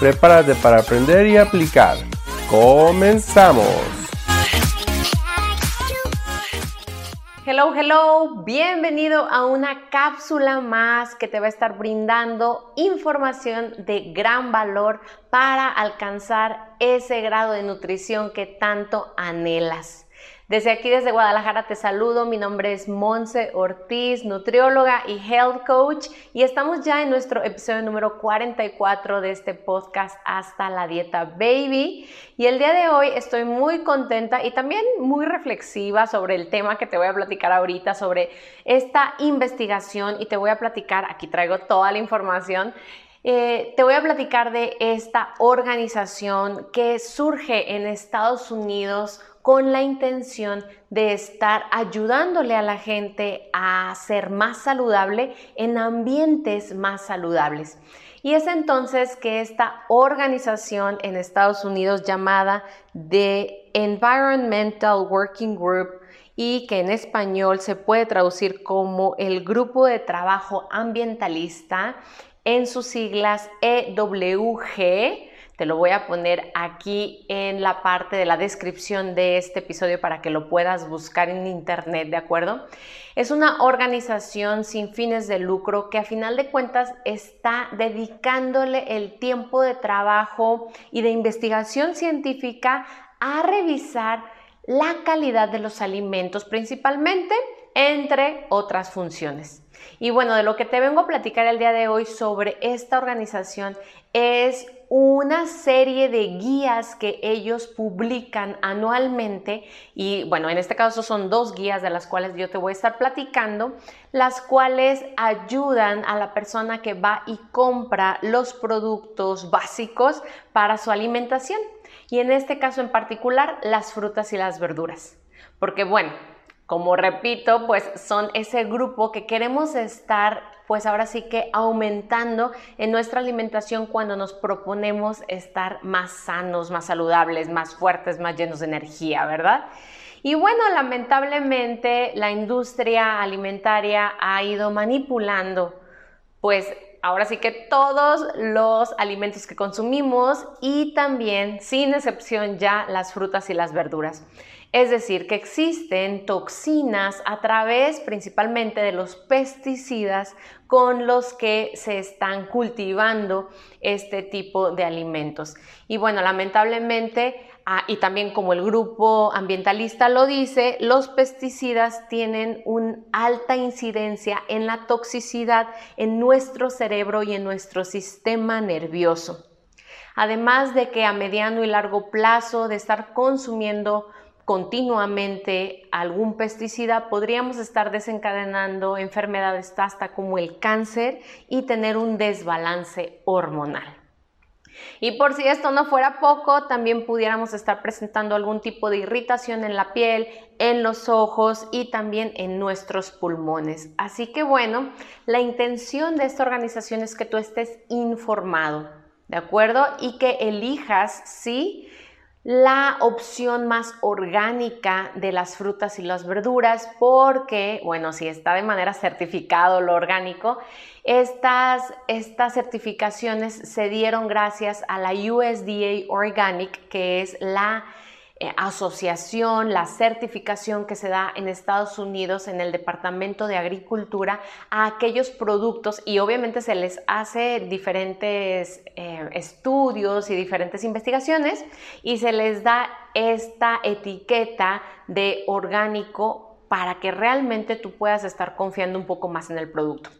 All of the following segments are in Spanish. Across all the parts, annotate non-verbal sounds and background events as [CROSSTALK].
Prepárate para aprender y aplicar. ¡Comenzamos! Hello, hello, bienvenido a una cápsula más que te va a estar brindando información de gran valor para alcanzar ese grado de nutrición que tanto anhelas. Desde aquí, desde Guadalajara, te saludo. Mi nombre es Monse Ortiz, nutrióloga y health coach, y estamos ya en nuestro episodio número 44 de este podcast Hasta la Dieta Baby. Y el día de hoy estoy muy contenta y también muy reflexiva sobre el tema que te voy a platicar ahorita, sobre esta investigación, y te voy a platicar, aquí traigo toda la información. Eh, te voy a platicar de esta organización que surge en Estados Unidos con la intención de estar ayudándole a la gente a ser más saludable en ambientes más saludables. Y es entonces que esta organización en Estados Unidos llamada The Environmental Working Group y que en español se puede traducir como el Grupo de Trabajo Ambientalista, en sus siglas EWG, te lo voy a poner aquí en la parte de la descripción de este episodio para que lo puedas buscar en internet, ¿de acuerdo? Es una organización sin fines de lucro que a final de cuentas está dedicándole el tiempo de trabajo y de investigación científica a revisar la calidad de los alimentos, principalmente entre otras funciones. Y bueno, de lo que te vengo a platicar el día de hoy sobre esta organización es una serie de guías que ellos publican anualmente y bueno, en este caso son dos guías de las cuales yo te voy a estar platicando, las cuales ayudan a la persona que va y compra los productos básicos para su alimentación y en este caso en particular las frutas y las verduras. Porque bueno, como repito, pues son ese grupo que queremos estar, pues ahora sí que aumentando en nuestra alimentación cuando nos proponemos estar más sanos, más saludables, más fuertes, más llenos de energía, ¿verdad? Y bueno, lamentablemente la industria alimentaria ha ido manipulando, pues ahora sí que todos los alimentos que consumimos y también, sin excepción ya, las frutas y las verduras. Es decir, que existen toxinas a través principalmente de los pesticidas con los que se están cultivando este tipo de alimentos. Y bueno, lamentablemente, ah, y también como el grupo ambientalista lo dice, los pesticidas tienen una alta incidencia en la toxicidad en nuestro cerebro y en nuestro sistema nervioso. Además de que a mediano y largo plazo de estar consumiendo continuamente algún pesticida, podríamos estar desencadenando enfermedades hasta como el cáncer y tener un desbalance hormonal. Y por si esto no fuera poco, también pudiéramos estar presentando algún tipo de irritación en la piel, en los ojos y también en nuestros pulmones. Así que bueno, la intención de esta organización es que tú estés informado, ¿de acuerdo? Y que elijas, sí, la opción más orgánica de las frutas y las verduras porque, bueno, si está de manera certificado lo orgánico, estas, estas certificaciones se dieron gracias a la USDA Organic, que es la asociación, la certificación que se da en Estados Unidos en el Departamento de Agricultura a aquellos productos y obviamente se les hace diferentes eh, estudios y diferentes investigaciones y se les da esta etiqueta de orgánico para que realmente tú puedas estar confiando un poco más en el producto.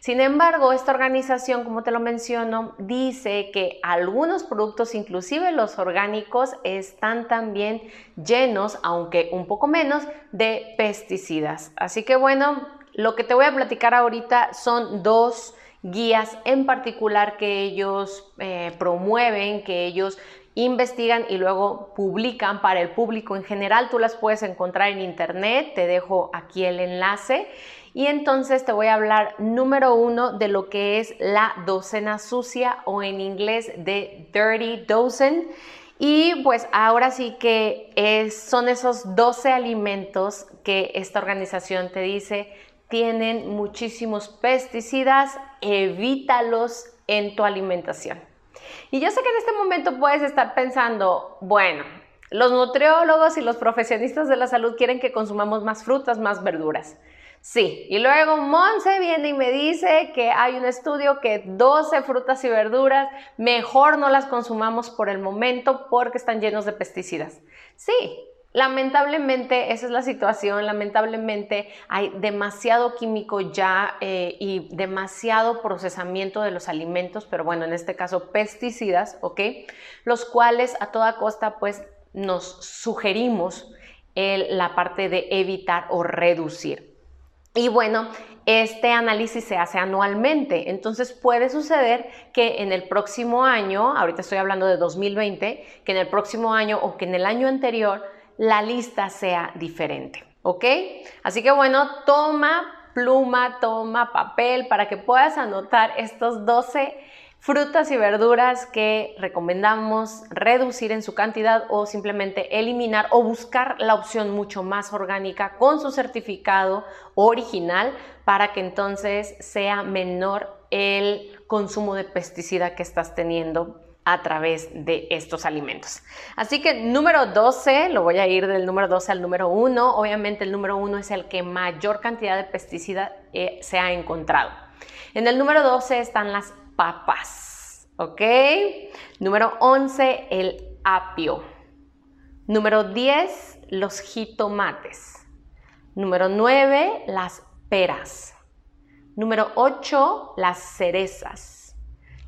Sin embargo, esta organización, como te lo menciono, dice que algunos productos, inclusive los orgánicos, están también llenos, aunque un poco menos, de pesticidas. Así que bueno, lo que te voy a platicar ahorita son dos guías en particular que ellos eh, promueven, que ellos investigan y luego publican para el público en general. Tú las puedes encontrar en internet, te dejo aquí el enlace. Y entonces te voy a hablar número uno de lo que es la docena sucia o en inglés de Dirty Dozen. Y pues ahora sí que son esos 12 alimentos que esta organización te dice tienen muchísimos pesticidas, evítalos en tu alimentación. Y yo sé que en este momento puedes estar pensando, bueno, los nutriólogos y los profesionistas de la salud quieren que consumamos más frutas, más verduras. Sí, y luego Monse viene y me dice que hay un estudio que 12 frutas y verduras mejor no las consumamos por el momento porque están llenos de pesticidas. Sí, Lamentablemente esa es la situación, lamentablemente hay demasiado químico ya eh, y demasiado procesamiento de los alimentos, pero bueno, en este caso pesticidas, ¿ok? Los cuales a toda costa pues nos sugerimos la parte de evitar o reducir. Y bueno, este análisis se hace anualmente, entonces puede suceder que en el próximo año, ahorita estoy hablando de 2020, que en el próximo año o que en el año anterior la lista sea diferente, ¿ok? Así que bueno, toma pluma, toma papel para que puedas anotar estos 12 frutas y verduras que recomendamos reducir en su cantidad o simplemente eliminar o buscar la opción mucho más orgánica con su certificado original para que entonces sea menor el consumo de pesticida que estás teniendo a través de estos alimentos. Así que número 12, lo voy a ir del número 12 al número 1. Obviamente el número 1 es el que mayor cantidad de pesticida eh, se ha encontrado. En el número 12 están las papas, ¿ok? Número 11, el apio. Número 10, los jitomates. Número 9, las peras. Número 8, las cerezas.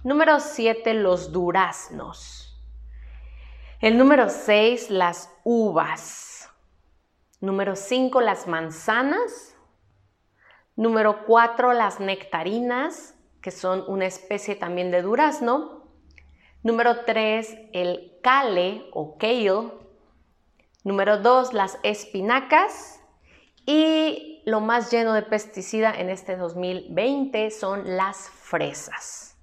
Número 7, los duraznos. El número 6, las uvas. Número 5, las manzanas. Número 4, las nectarinas, que son una especie también de durazno. Número 3, el kale o kale. Número 2, las espinacas. Y lo más lleno de pesticida en este 2020 son las fresas.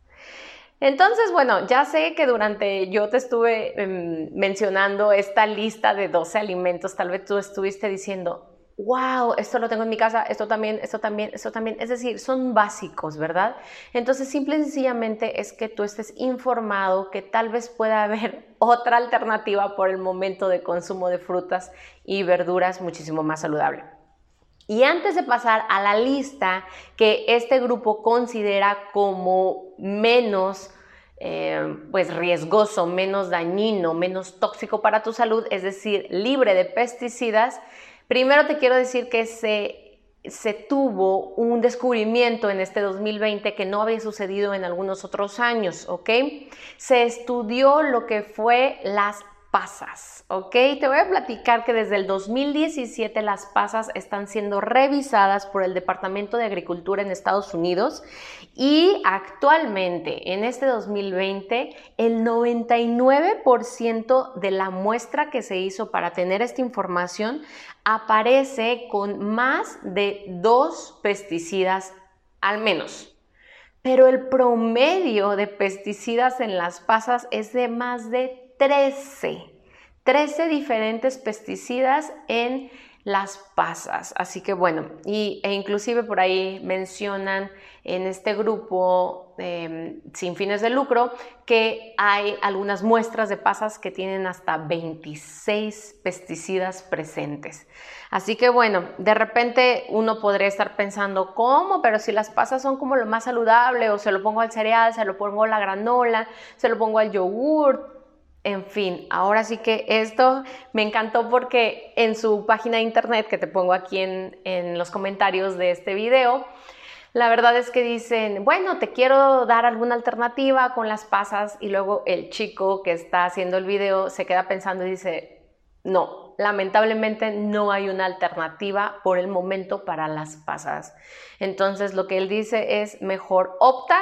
Entonces, bueno, ya sé que durante yo te estuve em, mencionando esta lista de 12 alimentos, tal vez tú estuviste diciendo, wow, esto lo tengo en mi casa, esto también, esto también, esto también. Es decir, son básicos, ¿verdad? Entonces, simple y sencillamente es que tú estés informado que tal vez pueda haber [LAUGHS] otra alternativa por el momento de consumo de frutas y verduras muchísimo más saludable. Y antes de pasar a la lista que este grupo considera como menos eh, pues riesgoso, menos dañino, menos tóxico para tu salud, es decir, libre de pesticidas, primero te quiero decir que se, se tuvo un descubrimiento en este 2020 que no había sucedido en algunos otros años, ¿ok? Se estudió lo que fue las pasas, ¿ok? Te voy a platicar que desde el 2017 las pasas están siendo revisadas por el Departamento de Agricultura en Estados Unidos y actualmente en este 2020 el 99% de la muestra que se hizo para tener esta información aparece con más de dos pesticidas al menos. Pero el promedio de pesticidas en las pasas es de más de 13, 13 diferentes pesticidas en las pasas. Así que bueno, y, e inclusive por ahí mencionan en este grupo em, sin fines de lucro que hay algunas muestras de pasas que tienen hasta 26 pesticidas presentes. Así que bueno, de repente uno podría estar pensando, ¿cómo? Pero si las pasas son como lo más saludable, o se lo pongo al cereal, se lo pongo a la granola, se lo pongo al yogur, en fin, ahora sí que esto me encantó porque en su página de internet, que te pongo aquí en, los comentarios de este video, la verdad es que dicen, bueno, te quiero dar alguna alternativa con las pasas y luego el chico que está haciendo el video se queda pensando y dice, no, lamentablemente no hay una alternativa por el momento para las pasas. Entonces lo que él dice es, mejor opta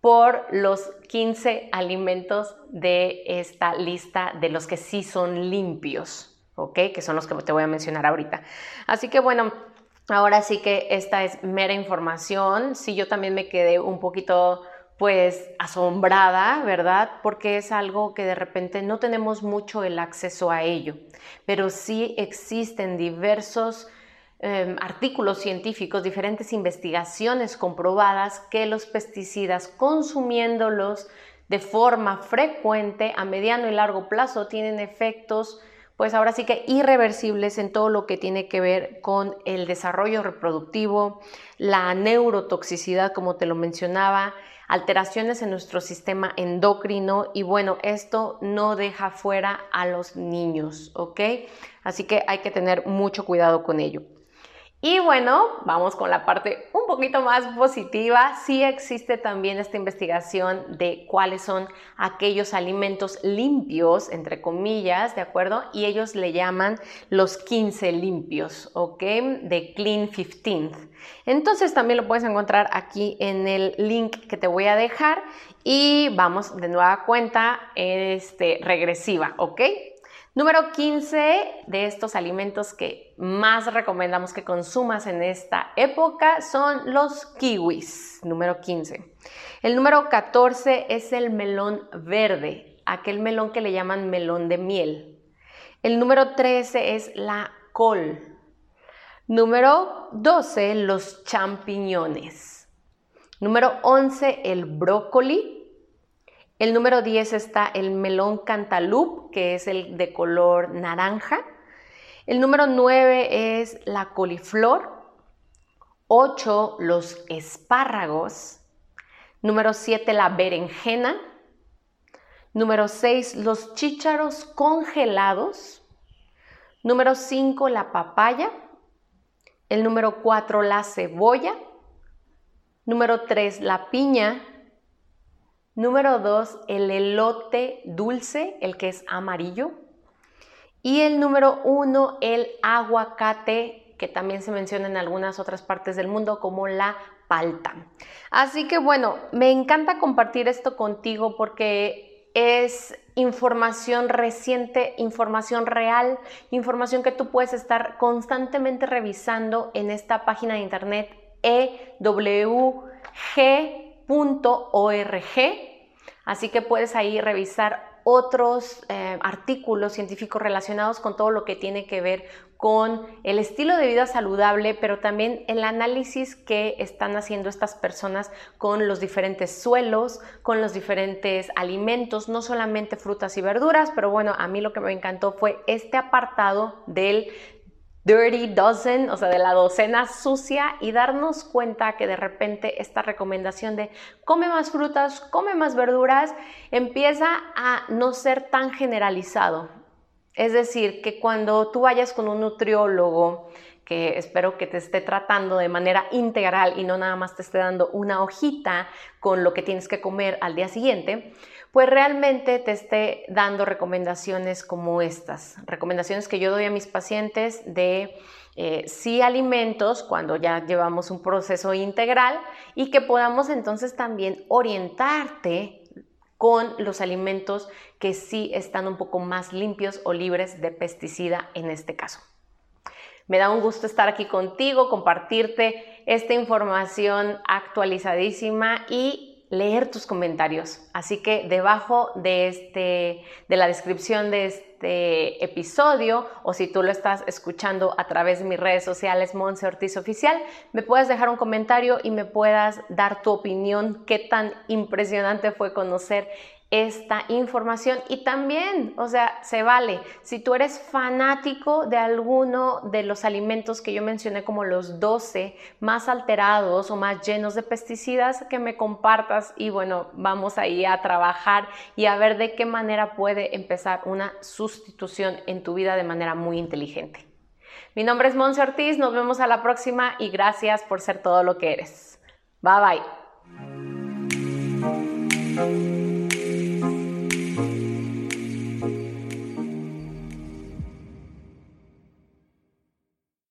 por los 15 alimentos de esta lista de los que sí son limpios, ¿ok? Que son los que te voy a mencionar ahorita. Así que bueno, ahora sí que esta es mera información. Sí, yo también me quedé un poquito pues asombrada, ¿verdad? Porque es algo que de repente no tenemos mucho el acceso a ello, pero sí existen diversos Em, artículos científicos, diferentes investigaciones comprobadas que los pesticidas consumiéndolos de forma frecuente a mediano y largo plazo tienen efectos pues ahora sí que irreversibles en todo lo que tiene que ver con el desarrollo reproductivo, la neurotoxicidad, como te lo mencionaba, alteraciones en nuestro sistema endocrino y bueno, esto no deja fuera a los niños, ¿ok? Así que hay que tener mucho cuidado con ello. Y bueno, vamos con la parte un poquito más positiva. Sí existe también esta investigación de cuáles son aquellos alimentos limpios, entre comillas, ¿de acuerdo? Y ellos le llaman los 15 limpios, ¿ok? De Clean 15. Entonces también lo puedes encontrar aquí en el link que te voy a dejar y vamos de nueva cuenta este, regresiva, ¿ok? Número 15 de estos alimentos que más recomendamos que consumas en esta época son los kiwis. Número 15. El número 14 es el melón verde, aquel melón que le llaman melón de miel. El número 13 es la col. Número 12, los champiñones. Número 11, el brócoli. El número 10 está el melón cantaloupe, que es el de color naranja. El número 9 es la coliflor. 8 los espárragos. Número 7 la berenjena. Número 6 los chícharos congelados. Número 5 la papaya. El número 4 la cebolla. Número 3 la piña. Número dos, el elote dulce, el que es amarillo. Y el número uno, el aguacate, que también se menciona en algunas otras partes del mundo como la palta. Así que bueno, me encanta compartir esto contigo porque es información reciente, información real, información que tú puedes estar constantemente revisando en esta página de internet ewg Así que puedes ahí revisar otros eh, artículos científicos relacionados con todo lo que tiene que ver con el estilo de vida saludable, pero también el análisis que están haciendo estas personas con los diferentes suelos, con los diferentes alimentos, no solamente frutas y verduras, pero bueno, a mí lo que me encantó fue este apartado del dirty dozen, o sea, de la docena sucia y darnos cuenta que de repente esta recomendación de come más frutas, come más verduras, empieza a no ser tan generalizado. Es decir, que cuando tú vayas con un nutriólogo, que espero que te esté tratando de manera integral y no nada más te esté dando una hojita con lo que tienes que comer al día siguiente, pues realmente te esté dando recomendaciones como estas, recomendaciones que yo doy a mis pacientes de eh, sí alimentos cuando ya llevamos un proceso integral y que podamos entonces también orientarte con los alimentos que sí están un poco más limpios o libres de pesticida en este caso. Me da un gusto estar aquí contigo, compartirte esta información actualizadísima y leer tus comentarios. Así que debajo de, este, de la descripción de este episodio o si tú lo estás escuchando a través de mis redes sociales, Monse Ortiz Oficial, me puedes dejar un comentario y me puedas dar tu opinión, qué tan impresionante fue conocer esta información y también, o sea, se vale. Si tú eres fanático de alguno de los alimentos que yo mencioné como los 12 más alterados o más llenos de pesticidas, que me compartas y bueno, vamos ahí a trabajar y a ver de qué manera puede empezar una sustitución en tu vida de manera muy inteligente. Mi nombre es Monse Ortiz, nos vemos a la próxima y gracias por ser todo lo que eres. Bye bye.